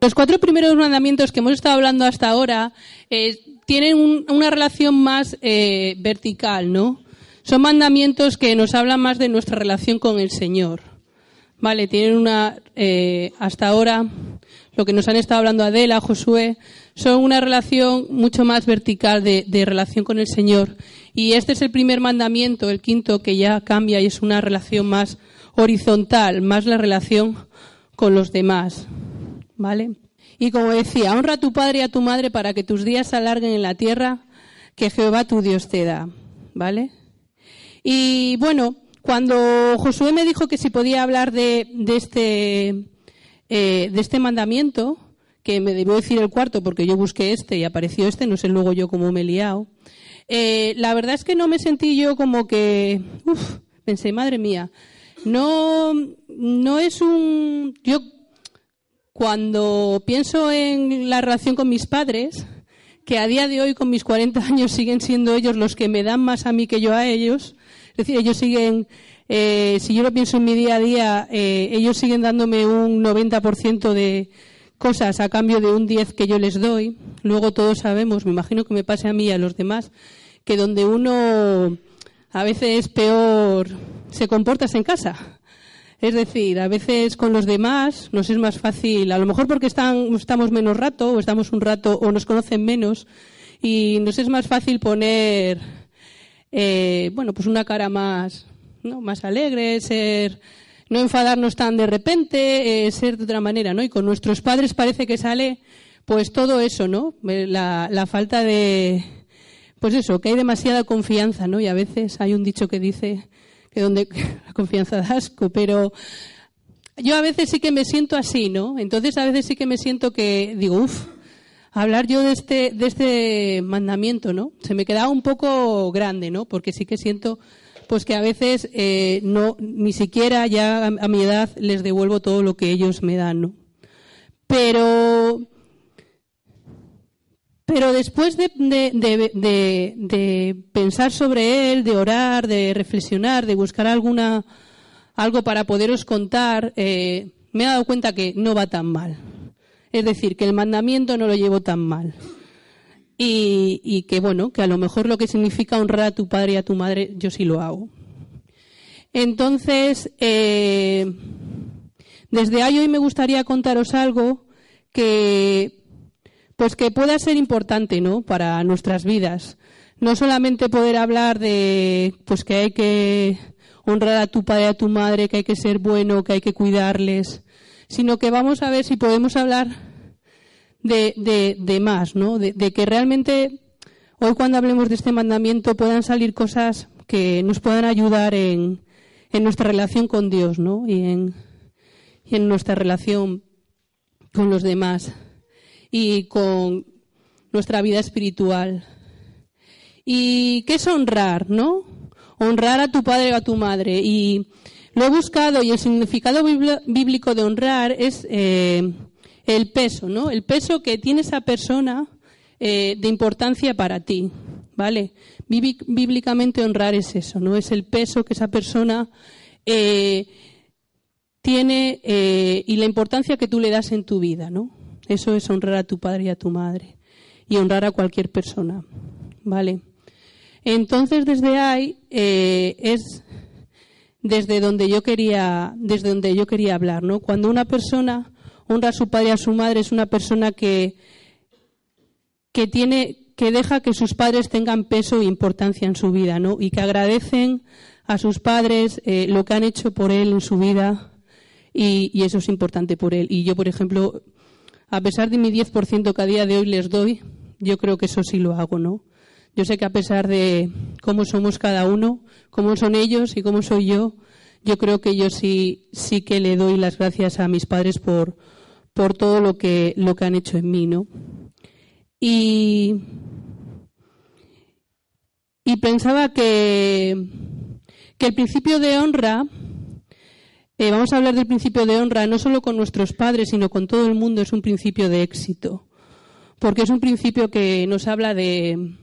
Los cuatro primeros mandamientos que hemos estado hablando hasta ahora eh, tienen un- una relación más eh, vertical, ¿no? Son mandamientos que nos hablan más de nuestra relación con el Señor. Vale, tienen una, eh, hasta ahora, lo que nos han estado hablando Adela, Josué, son una relación mucho más vertical de relación con el Señor. Y este es el primer mandamiento, el quinto, que ya cambia y es una relación más horizontal, más la relación con los demás. ¿Vale? Y como decía, honra a tu padre y a tu madre para que tus días se alarguen en la tierra que Jehová tu Dios te da. ¿Vale? Y bueno, cuando Josué me dijo que si podía hablar de, de este, eh, de este mandamiento, que me debió decir el cuarto porque yo busqué este y apareció este, no sé luego yo cómo me he liado, eh, la verdad es que no me sentí yo como que, uf, pensé, madre mía, no, no es un, yo cuando pienso en la relación con mis padres, que a día de hoy con mis 40 años siguen siendo ellos los que me dan más a mí que yo a ellos, es decir, ellos siguen, eh, si yo lo pienso en mi día a día, eh, ellos siguen dándome un 90% de cosas a cambio de un 10 que yo les doy. Luego todos sabemos, me imagino que me pase a mí y a los demás, que donde uno a veces peor se comporta es en casa. Es decir, a veces con los demás nos es más fácil, a lo mejor porque están, estamos menos rato o estamos un rato o nos conocen menos y nos es más fácil poner, eh, bueno, pues una cara más, ¿no? más alegre, ser, no enfadarnos tan de repente, eh, ser de otra manera, ¿no? Y con nuestros padres parece que sale, pues todo eso, ¿no? Eh, La, la falta de, pues eso, que hay demasiada confianza, ¿no? Y a veces hay un dicho que dice que donde la confianza da asco, pero yo a veces sí que me siento así, ¿no? Entonces a veces sí que me siento que digo, uff, hablar yo de este, de este mandamiento, ¿no? Se me queda un poco grande, ¿no? Porque sí que siento, pues que a veces eh, no, ni siquiera ya a, a mi edad les devuelvo todo lo que ellos me dan, ¿no? Pero pero después de, de- de- de- pensar sobre él, de orar, de reflexionar, de buscar alguna algo para poderos contar, eh, me he dado cuenta que no va tan mal. Es decir, que el mandamiento no lo llevo tan mal. Y, y que bueno, que a lo mejor lo que significa honrar a tu padre y a tu madre, yo sí lo hago. Entonces, eh, desde ahí hoy me gustaría contaros algo que pues que pueda ser importante, ¿no? Para nuestras vidas. No solamente poder hablar de, pues que hay que honrar a tu padre y a tu madre, que hay que ser bueno, que hay que cuidarles, sino que vamos a ver si podemos hablar de, de, de más, ¿no? De, de que realmente hoy cuando hablemos de este mandamiento puedan salir cosas que nos puedan ayudar en, en nuestra relación con Dios, ¿no? Y en, y en nuestra relación con los demás y con nuestra vida espiritual. ¿Y qué es honrar, no? Honrar a tu padre o a tu madre. Y lo he buscado y el significado bíblico de honrar es eh, el peso, ¿no? El peso que tiene esa persona eh, de importancia para ti, ¿vale? Bíblicamente honrar es eso, ¿no? Es el peso que esa persona eh, tiene y la importancia que tú le das en tu vida, ¿no? Eso es honrar a tu padre y a tu madre y honrar a cualquier persona, ¿vale? Entonces desde ahí eh, es desde donde yo quería desde donde yo quería hablar, ¿no? Cuando una persona honra a su padre y a su madre es una persona que que tiene que deja que sus padres tengan peso e importancia en su vida, ¿no? Y que agradecen a sus padres eh, lo que han hecho por él en su vida y, y eso es importante por él. Y yo, por ejemplo, a pesar de mi 10% que a día de hoy les doy, yo creo que eso sí lo hago, ¿no? Yo sé que a pesar de cómo somos cada uno, cómo son ellos y cómo soy yo, yo creo que yo sí, sí que le doy las gracias a mis padres por, por todo lo que, lo que han hecho en mí, ¿no? Y, y pensaba que, que el principio de honra, eh, vamos a hablar del principio de honra no solo con nuestros padres, sino con todo el mundo, es un principio de éxito. Porque es un principio que nos habla de,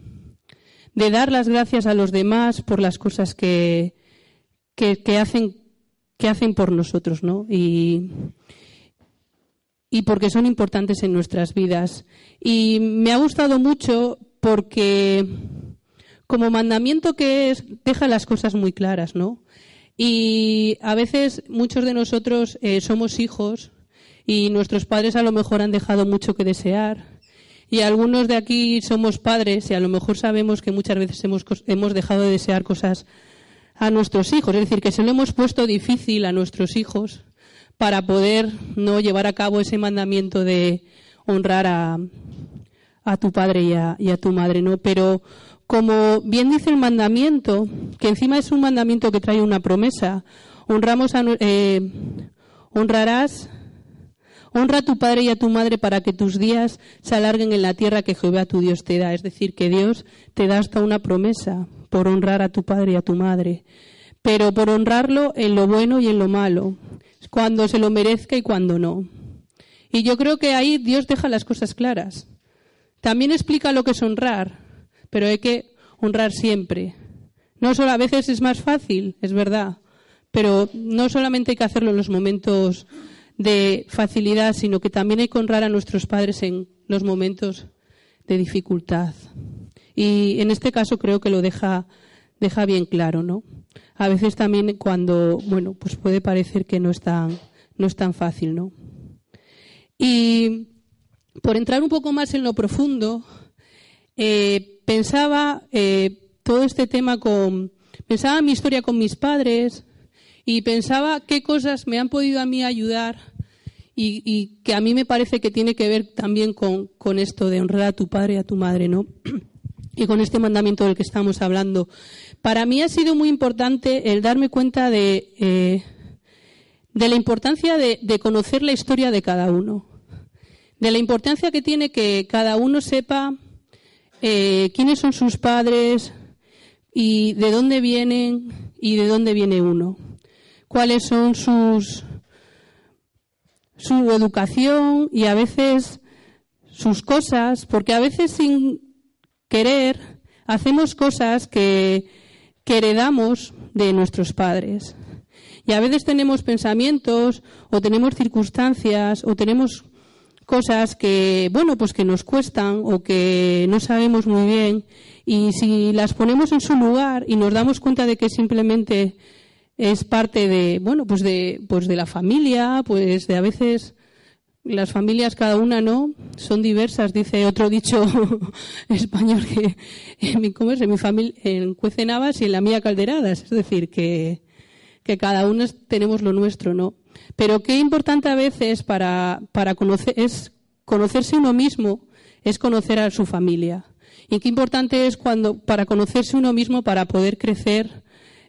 de dar las gracias a los demás por las cosas que, que, hacen, que hacen por nosotros, ¿no? Y, y porque son importantes en nuestras vidas. Y me ha gustado mucho porque como mandamiento que es, deja las cosas muy claras, ¿no? Y a veces muchos de nosotros eh, somos hijos y nuestros padres a lo mejor han dejado mucho que desear. Y algunos de aquí somos padres y a lo mejor sabemos que muchas veces hemos, hemos dejado de desear cosas a nuestros hijos. Es decir, que se lo hemos puesto difícil a nuestros hijos para poder no llevar a cabo ese mandamiento de honrar a, a tu padre y a, y a, tu madre, ¿no? Pero como bien dice el mandamiento, que encima es un mandamiento que trae una promesa, honramos a, eh, honrarás Honra a tu padre y a tu madre para que tus días se alarguen en la tierra que Jehová tu Dios te da. Es decir, que Dios te da hasta una promesa por honrar a tu padre y a tu madre. Pero por honrarlo en lo bueno y en lo malo. Cuando se lo merezca y cuando no. Y yo creo que ahí Dios deja las cosas claras. También explica lo que es honrar, pero hay que honrar siempre. No solo a veces es más fácil, es verdad, pero no solamente hay que hacerlo en los momentos de facilidad, sino que también hay que honrar a nuestros padres en los momentos de dificultad. Y en este caso creo que lo deja, deja bien claro, ¿no? A veces también cuando, bueno, pues puede parecer que no es tan, no es tan fácil, ¿no? Y por entrar un poco más en lo profundo, eh, pensaba eh, todo este tema con, pensaba mi historia con mis padres, y pensaba qué cosas me han podido a mí ayudar y, que a mí me parece que tiene que ver también con, esto de honrar a tu padre y a tu madre, ¿no? y con este mandamiento del que estamos hablando. Para mí ha sido muy importante el darme cuenta de, eh, de la importancia de, conocer la historia de cada uno, de la importancia que tiene que cada uno sepa eh, quiénes son sus padres y de dónde vienen y de dónde viene uno cuáles son sus su educación y a veces sus cosas, porque a veces sin querer hacemos cosas que, que heredamos de nuestros padres. Y a veces tenemos pensamientos o tenemos circunstancias o tenemos cosas que, bueno, pues que nos cuestan o que no sabemos muy bien. Y si las ponemos en su lugar y nos damos cuenta de que simplemente es parte de, bueno, pues de, pues de la familia, pues de a veces las familias cada una no son diversas, dice otro dicho español que en mi, ¿cómo es? en mi familia en Cuecenabas y en la mía Calderadas, es decir, que, que cada uno tenemos lo nuestro, ¿no? Pero qué importante a veces para, para conocer, es conocerse uno mismo, es conocer a su familia. Y qué importante es cuando, para conocerse uno mismo, para poder crecer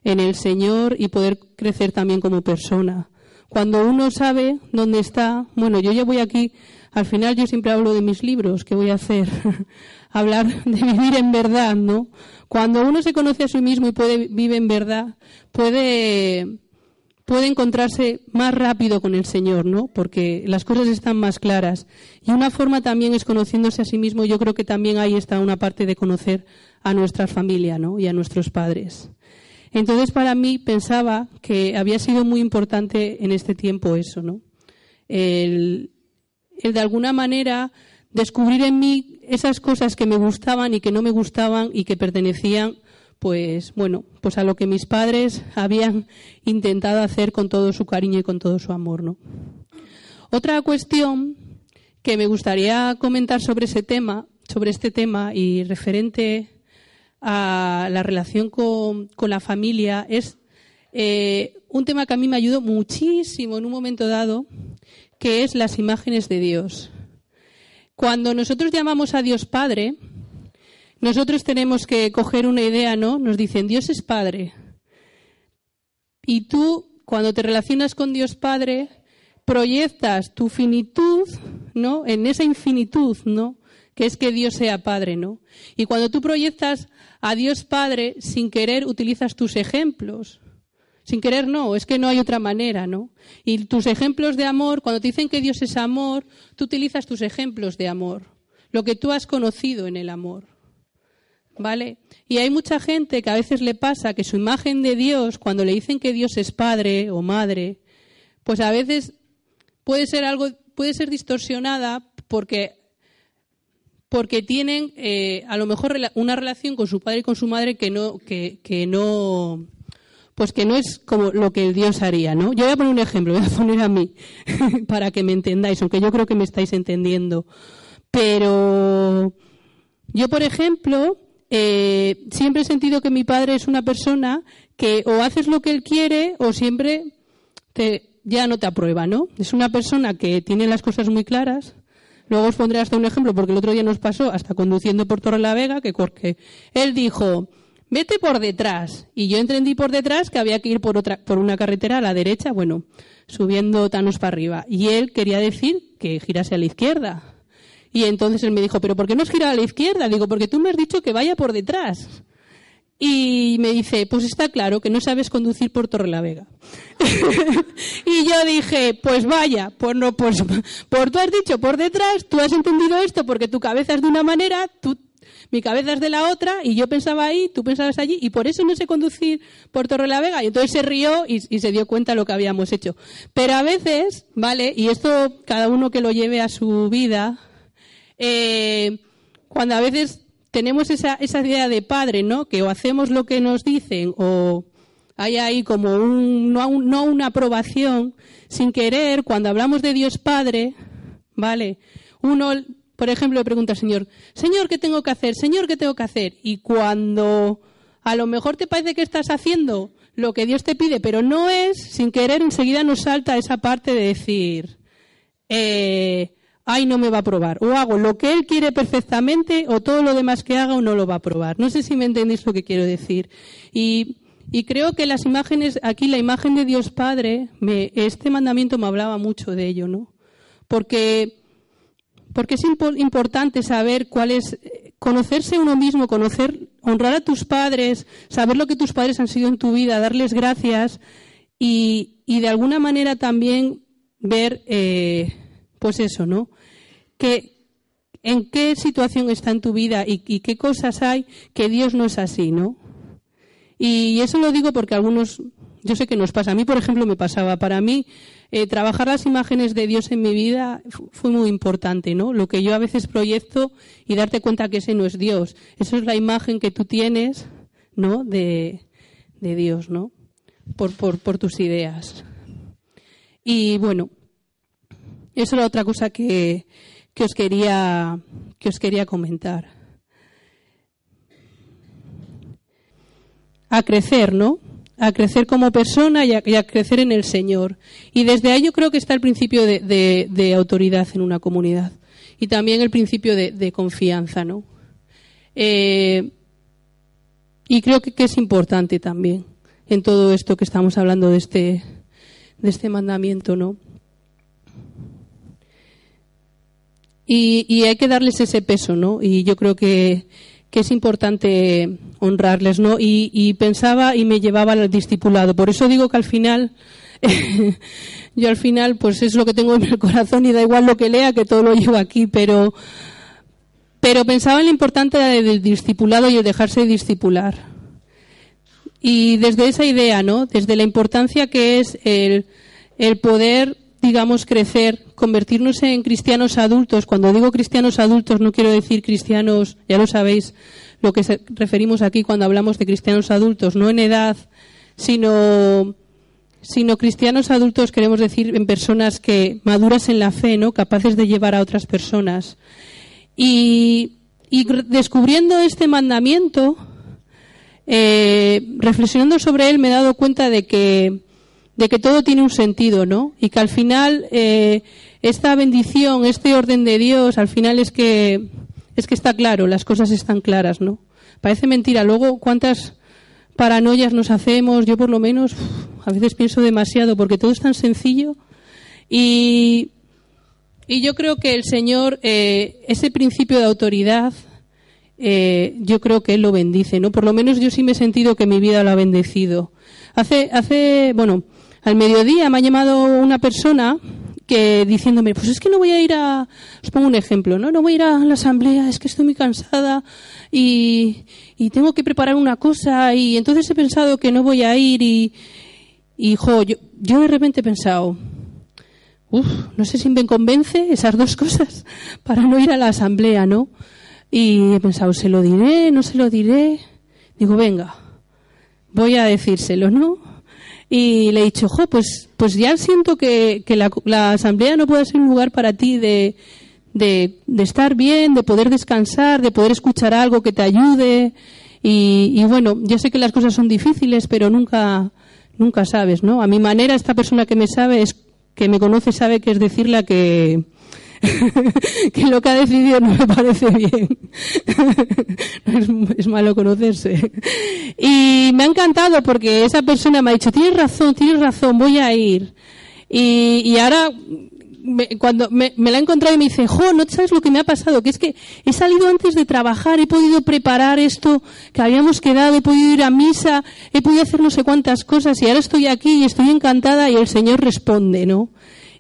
en el Señor y poder crecer también como persona. Cuando uno sabe dónde está, bueno, yo ya voy aquí, al final yo siempre hablo de mis libros, ¿qué voy a hacer? Hablar de vivir en verdad, ¿no? Cuando uno se conoce a sí mismo y puede vivir en verdad, puede, puede encontrarse más rápido con el Señor, ¿no? Porque las cosas están más claras. Y una forma también es conociéndose a sí mismo. Yo creo que también ahí está una parte de conocer a nuestra familia, ¿no? Y a nuestros padres. Entonces, para mí, pensaba que había sido muy importante en este tiempo eso, ¿no? El, de alguna manera descubrir en mí esas cosas que me gustaban y que no me gustaban y que pertenecían, pues, bueno, pues a lo que mis padres habían intentado hacer con todo su cariño y con todo su amor, ¿no? Otra cuestión que me gustaría comentar sobre ese tema, sobre este tema y referente a la relación con, la familia es eh, un tema que a mí me ayudó muchísimo en un momento dado, que es las imágenes de Dios. Cuando nosotros llamamos a Dios Padre, nosotros tenemos que coger una idea, ¿no? Nos dicen, Dios es Padre. Y tú, cuando te relacionas con Dios Padre, proyectas tu finitud, ¿no? En esa infinitud, ¿no? Que es que Dios sea Padre, ¿no? Y cuando tú proyectas a Dios Padre, sin querer utilizas tus ejemplos. Sin querer no, es que no hay otra manera, ¿no? Y tus ejemplos de amor, cuando te dicen que Dios es amor, tú utilizas tus ejemplos de amor, lo que tú has conocido en el amor. ¿Vale? Y hay mucha gente que a veces le pasa que su imagen de Dios, cuando le dicen que Dios es padre o madre, pues a veces puede ser algo, puede ser distorsionada porque porque tienen eh, a lo mejor una relación con su padre y con su madre que no que, que no pues que no es como lo que Dios haría, ¿no? Yo voy a poner un ejemplo, voy a poner a mí para que me entendáis, aunque yo creo que me estáis entendiendo. Pero yo, por ejemplo, eh, siempre he sentido que mi padre es una persona que o haces lo que él quiere o siempre te, ya no te aprueba, ¿no? Es una persona que tiene las cosas muy claras. Luego os pondré hasta un ejemplo, porque el otro día nos pasó, hasta conduciendo por Torre la Vega, que porque él dijo, vete por detrás. Y yo entendí por detrás que había que ir por, otra, por una carretera a la derecha, bueno, subiendo Tanos para arriba. Y él quería decir que girase a la izquierda. Y entonces él me dijo, pero ¿por qué no has girado a la izquierda? Digo, porque tú me has dicho que vaya por detrás. Y me dice, pues está claro que no sabes conducir por Torrelavega. y yo dije, pues vaya, pues no, pues por tú has dicho por detrás, tú has entendido esto porque tu cabeza es de una manera, tú, mi cabeza es de la otra, y yo pensaba ahí, tú pensabas allí, y por eso no sé conducir por Torrelavega. Y entonces se rió y, y se dio cuenta de lo que habíamos hecho. Pero a veces, ¿vale? Y esto cada uno que lo lleve a su vida, eh, cuando a veces tenemos esa, idea de padre, ¿no? Que o hacemos lo que nos dicen o hay ahí como un, no, no una aprobación, sin querer, cuando hablamos de Dios Padre, ¿vale? Uno, por ejemplo, le pregunta al Señor, Señor, ¿qué tengo que hacer? Señor, ¿qué tengo que hacer? Y cuando a lo mejor te parece que estás haciendo lo que Dios te pide, pero no es, sin querer, enseguida nos salta esa parte de decir, eh, ay, no me va a aprobar. O hago lo que él quiere perfectamente o todo lo demás que haga o no lo va a aprobar. No sé si me entendéis lo que quiero decir. Y, creo que las imágenes, aquí la imagen de Dios Padre, me, este mandamiento me hablaba mucho de ello, ¿no? Porque, porque es importante saber cuál es, conocerse uno mismo, conocer, honrar a tus padres, saber lo que tus padres han sido en tu vida, darles gracias y, y de alguna manera también ver, eh, pues eso, ¿no? Que en qué situación está en tu vida y, qué cosas hay que Dios no es así, ¿no? Y eso lo digo porque algunos, yo sé que nos pasa. A mí, por ejemplo, me pasaba. Para mí, eh, trabajar las imágenes de Dios en mi vida fue muy importante, ¿no? Lo que yo a veces proyecto y darte cuenta que ese no es Dios. Eso es la imagen que tú tienes, ¿no? De, de Dios, ¿no? Por, por, por tus ideas. Y bueno, eso era otra cosa que, que os quería, que os quería comentar. A crecer, ¿no? A crecer como persona y a, crecer en el Señor. Y desde ahí yo creo que está el principio de, autoridad en una comunidad. Y también el principio de, confianza, ¿no? Eh, y creo que, que, es importante también en todo esto que estamos hablando de este, de este mandamiento, ¿no? Y, hay que darles ese peso, ¿no? Y yo creo que, es importante honrarles, ¿no? Y, pensaba y me llevaba al discipulado. Por eso digo que al final, yo al final, pues es lo que tengo en el corazón y da igual lo que lea, que todo lo llevo aquí, pero, pero pensaba en lo importante del discipulado y el dejarse discipular. Y desde esa idea, ¿no? Desde la importancia que es el, el poder digamos, crecer, convertirnos en cristianos adultos. Cuando digo cristianos adultos no quiero decir cristianos, ya lo sabéis, lo que referimos aquí cuando hablamos de cristianos adultos, no en edad, sino, sino cristianos adultos queremos decir en personas que maduras en la fe, ¿no? Capaces de llevar a otras personas. Y, descubriendo este mandamiento, eh, reflexionando sobre él, me he dado cuenta de que de que todo tiene un sentido, ¿no? Y que al final eh, esta bendición, este orden de Dios, al final es que es que está claro, las cosas están claras, ¿no? Parece mentira. Luego, ¿cuántas paranoias nos hacemos? Yo por lo menos a veces pienso demasiado porque todo es tan sencillo y, y yo creo que el Señor, eh, ese principio de autoridad, eh, yo creo que Él lo bendice, ¿no? Por lo menos yo sí me he sentido que mi vida lo ha bendecido. Hace, hace, bueno, al mediodía me ha llamado una persona que diciéndome, pues es que no voy a ir a, os pongo un ejemplo, ¿no? No voy a ir a la asamblea, es que estoy muy cansada y, y tengo que preparar una cosa y entonces he pensado que no voy a ir y, y jo, yo, yo de repente he pensado, uff, no sé si me convence esas dos cosas para no ir a la asamblea, ¿no? Y he pensado, ¿se lo diré? ¿No se lo diré? Digo, venga, voy a decírselo, ¿no? Y le he dicho, jo, pues, pues ya siento que, que la, la, asamblea no puede ser un lugar para ti de, de, estar bien, de poder descansar, de poder escuchar algo que te ayude. Y, y, bueno, yo sé que las cosas son difíciles, pero nunca, nunca sabes, ¿no? A mi manera, esta persona que me sabe, es, que me conoce, sabe que es decirle que, que lo que ha decidido no me parece bien. es, malo conocerse. Y me ha encantado porque esa persona me ha dicho, tienes razón, tienes razón, voy a ir. Y, ahora, me, cuando me, la he encontrado y me dice, jo, no sabes lo que me ha pasado, que es que he salido antes de trabajar, he podido preparar esto que habíamos quedado, he podido ir a misa, he podido hacer no sé cuántas cosas y ahora estoy aquí y estoy encantada y el Señor responde, ¿no?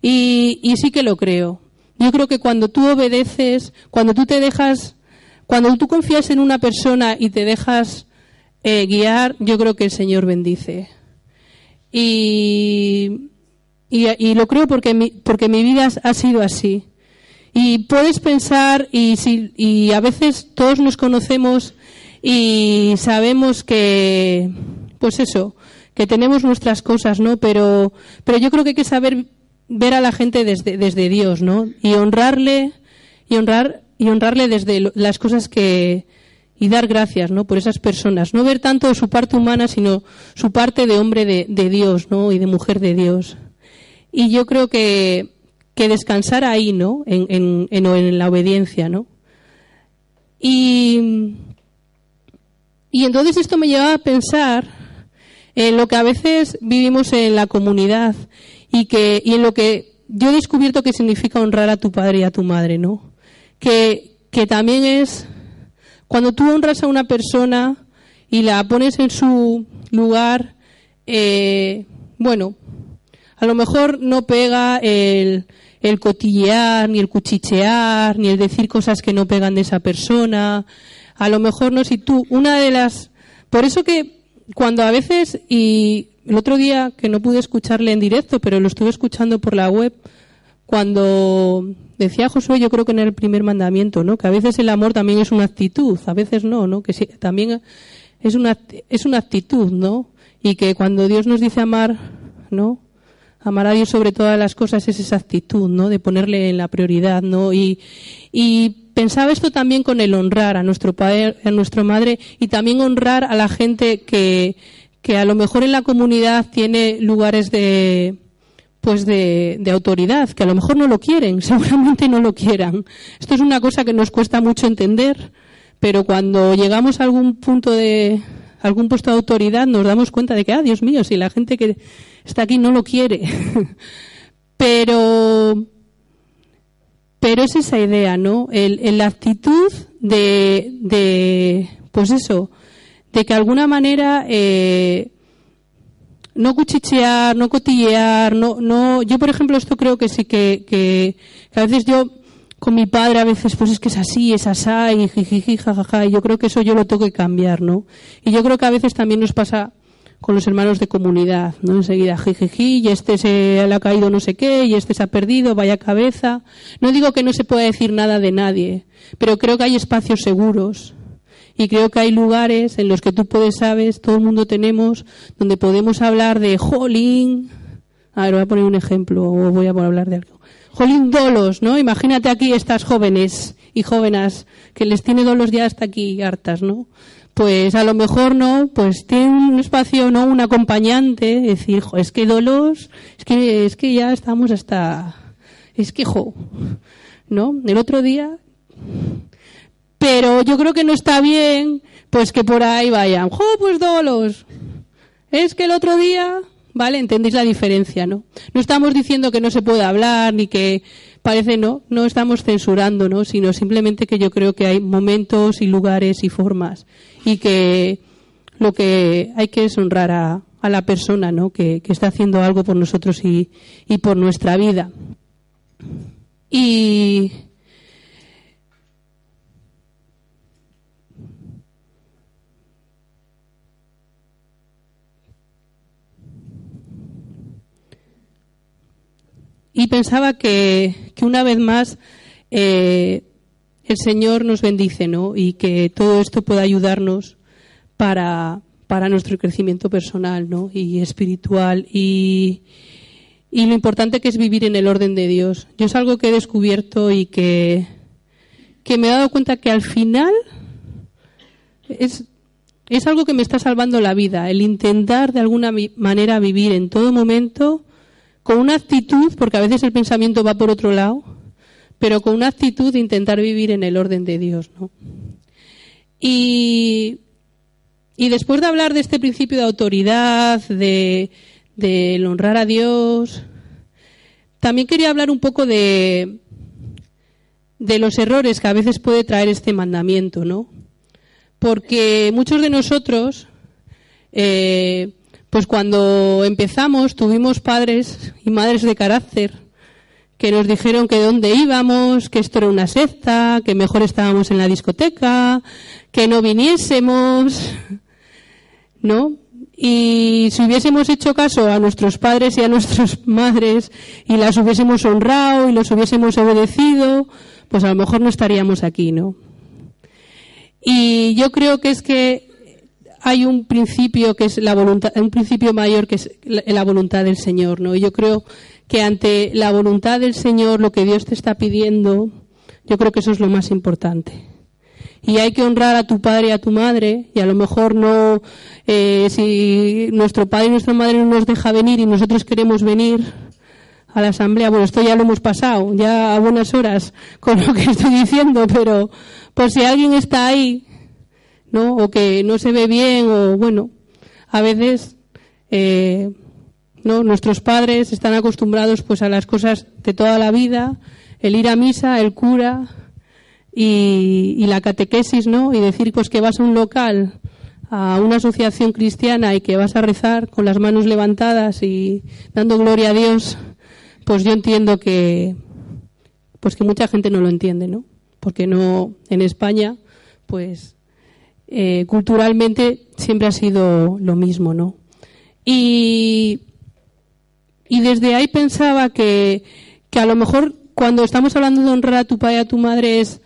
Y sí que lo creo. Yo creo que cuando tú obedeces, cuando tú te dejas, cuando tú confías en una persona y te dejas eh, guiar, yo creo que el Señor bendice. Y, y, y lo creo porque mi, porque mi vida ha sido así. Y puedes pensar, y, si, y a veces todos nos conocemos y sabemos que, pues eso, que tenemos nuestras cosas, ¿no? Pero, pero yo creo que hay que saber ver a la gente desde, desde Dios, ¿no? Y honrarle, y honrar, y honrarle desde las cosas que, y dar gracias, ¿no? Por esas personas. No ver tanto su parte humana, sino su parte de hombre de, Dios, ¿no? Y de mujer de Dios. Y yo creo que, que descansar ahí, ¿no? En, en, en, en la obediencia, ¿no? Y, y entonces esto me lleva a pensar en lo que a veces vivimos en la comunidad y que y en lo que yo he descubierto que significa honrar a tu padre y a tu madre, ¿no? Que, que también es cuando tú honras a una persona y la pones en su lugar, eh, bueno, a lo mejor no pega el, el cotillear, ni el cuchichear, ni el decir cosas que no pegan de esa persona. A lo mejor no, si tú, una de las, por eso que cuando a veces, y el otro día que no pude escucharle en directo, pero lo estuve escuchando por la web, cuando decía Josué, yo creo que en el primer mandamiento, ¿no? Que a veces el amor también es una actitud, a veces no, ¿no? Que sí, también es una, es una actitud, ¿no? Y que cuando Dios nos dice amar, ¿no? Amar a Dios sobre todas las cosas es esa actitud, ¿no? De ponerle en la prioridad, ¿no? Y, y pensaba esto también con el honrar a nuestro padre, a nuestra madre y también honrar a la gente que, que a lo mejor en la comunidad tiene lugares de pues de, de, autoridad, que a lo mejor no lo quieren, seguramente no lo quieran. Esto es una cosa que nos cuesta mucho entender, pero cuando llegamos a algún punto de algún puesto de autoridad nos damos cuenta de que, ah, Dios mío, si la gente que está aquí no lo quiere. pero pero es esa idea, ¿no? El, la actitud de, de, pues eso, de que de alguna manera eh, no cuchichear, no cotillear, no, no, yo por ejemplo esto creo que sí que, que, que a veces yo con mi padre a veces pues es que es así, es asá y jijiji, jajaja, y yo creo que eso yo lo tengo que cambiar, ¿no? Y yo creo que a veces también nos pasa con los hermanos de comunidad, ¿no? Enseguida, jijiji, y este se le ha caído no sé qué, y este se ha perdido, vaya cabeza. No digo que no se pueda decir nada de nadie, pero creo que hay espacios seguros y creo que hay lugares en los que tú puedes, sabes, todo el mundo tenemos, donde podemos hablar de jolín. A ver, voy a poner un ejemplo o voy a hablar de algo. Jolín dolos, ¿no? Imagínate aquí estas jóvenes y jóvenes que les tiene dolos ya hasta aquí hartas, ¿no? Pues a lo mejor no, pues tiene un espacio, ¿no? Un acompañante, decir, es que dolos, es que, es que ya estamos hasta, es que jo, ¿no? El otro día Pero yo creo que no está bien, pues que por ahí vayan, ¡jo, pues dolos! Es que el otro día, ¿vale? Entendéis la diferencia, ¿no? No estamos diciendo que no se pueda hablar, ni que parece, no, no estamos censurando, ¿no? Sino simplemente que yo creo que hay momentos y lugares y formas y que lo que hay que es honrar a, a la persona, ¿no? Que, que, está haciendo algo por nosotros y, y por nuestra vida. Y y pensaba que, que una vez más eh, el Señor nos bendice, ¿no? Y que todo esto pueda ayudarnos para, para nuestro crecimiento personal, ¿no? Y espiritual y, y lo importante que es vivir en el orden de Dios. Yo es algo que he descubierto y que, que me he dado cuenta que al final es, es algo que me está salvando la vida, el intentar de alguna manera vivir en todo momento con una actitud, porque a veces el pensamiento va por otro lado, pero con una actitud de intentar vivir en el orden de Dios, ¿no? Y, y después de hablar de este principio de autoridad, de, de honrar a Dios, también quería hablar un poco de, de los errores que a veces puede traer este mandamiento, ¿no? Porque muchos de nosotros eh, pues cuando empezamos tuvimos padres y madres de carácter que nos dijeron que dónde íbamos, que esto era una secta, que mejor estábamos en la discoteca, que no viniésemos, ¿no? Y si hubiésemos hecho caso a nuestros padres y a nuestras madres y las hubiésemos honrado y los hubiésemos obedecido, pues a lo mejor no estaríamos aquí, ¿no? Y yo creo que es que hay un principio que es la voluntad, un principio mayor que es la voluntad del Señor, ¿no? Y yo creo que ante la voluntad del Señor, lo que Dios te está pidiendo, yo creo que eso es lo más importante. Y hay que honrar a tu padre y a tu madre, y a lo mejor no, eh, si nuestro padre y nuestra madre no nos deja venir y nosotros queremos venir a la asamblea, bueno, esto ya lo hemos pasado, ya a buenas horas con lo que estoy diciendo, pero por si alguien está ahí ¿no? O que no se ve bien, o bueno, a veces, eh, ¿no? Nuestros padres están acostumbrados pues a las cosas de toda la vida, el ir a misa, el cura y, y la catequesis, ¿no? Y decir pues que vas a un local, a una asociación cristiana y que vas a rezar con las manos levantadas y dando gloria a Dios, pues yo entiendo que, pues que mucha gente no lo entiende, ¿no? Porque no, en España, pues eh, culturalmente siempre ha sido lo mismo, ¿no? Y, desde ahí pensaba que, que a lo mejor cuando estamos hablando de honrar a tu padre y a tu madre es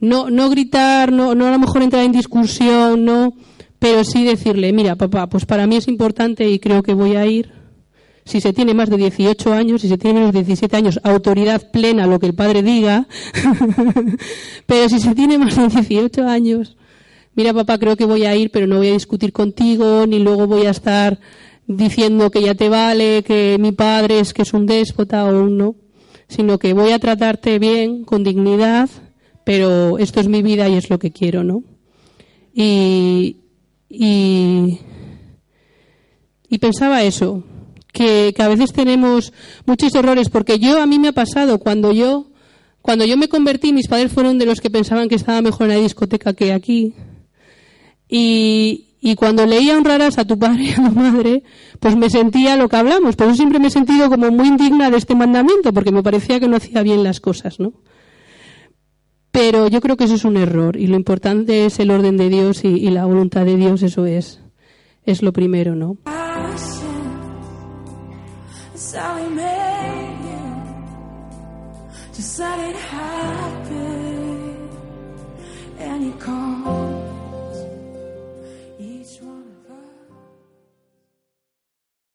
no, no gritar, no, no a lo mejor entrar en discusión, no, pero sí decirle, mira, papá, pues para mí es importante y creo que voy a ir. Si se tiene más de 18 años, si se tiene menos de 17 años, autoridad plena, lo que el padre diga. pero si se tiene más de 18 años, mira papá, creo que voy a ir, pero no voy a discutir contigo, ni luego voy a estar diciendo que ya te vale, que mi padre es que es un déspota o un no, sino que voy a tratarte bien, con dignidad, pero esto es mi vida y es lo que quiero, ¿no? Y, y, pensaba eso, que, que a veces tenemos muchos errores, porque yo, a mí me ha pasado, cuando yo, cuando yo me convertí, mis padres fueron de los que pensaban que estaba mejor en la discoteca que aquí, y, cuando leía honrarás a tu padre y a tu madre, pues me sentía lo que hablamos. Por eso siempre me he sentido como muy indigna de este mandamiento, porque me parecía que no hacía bien las cosas, ¿no? Pero yo creo que eso es un error y lo importante es el orden de Dios y, y la voluntad de Dios, eso es, es lo primero, ¿no?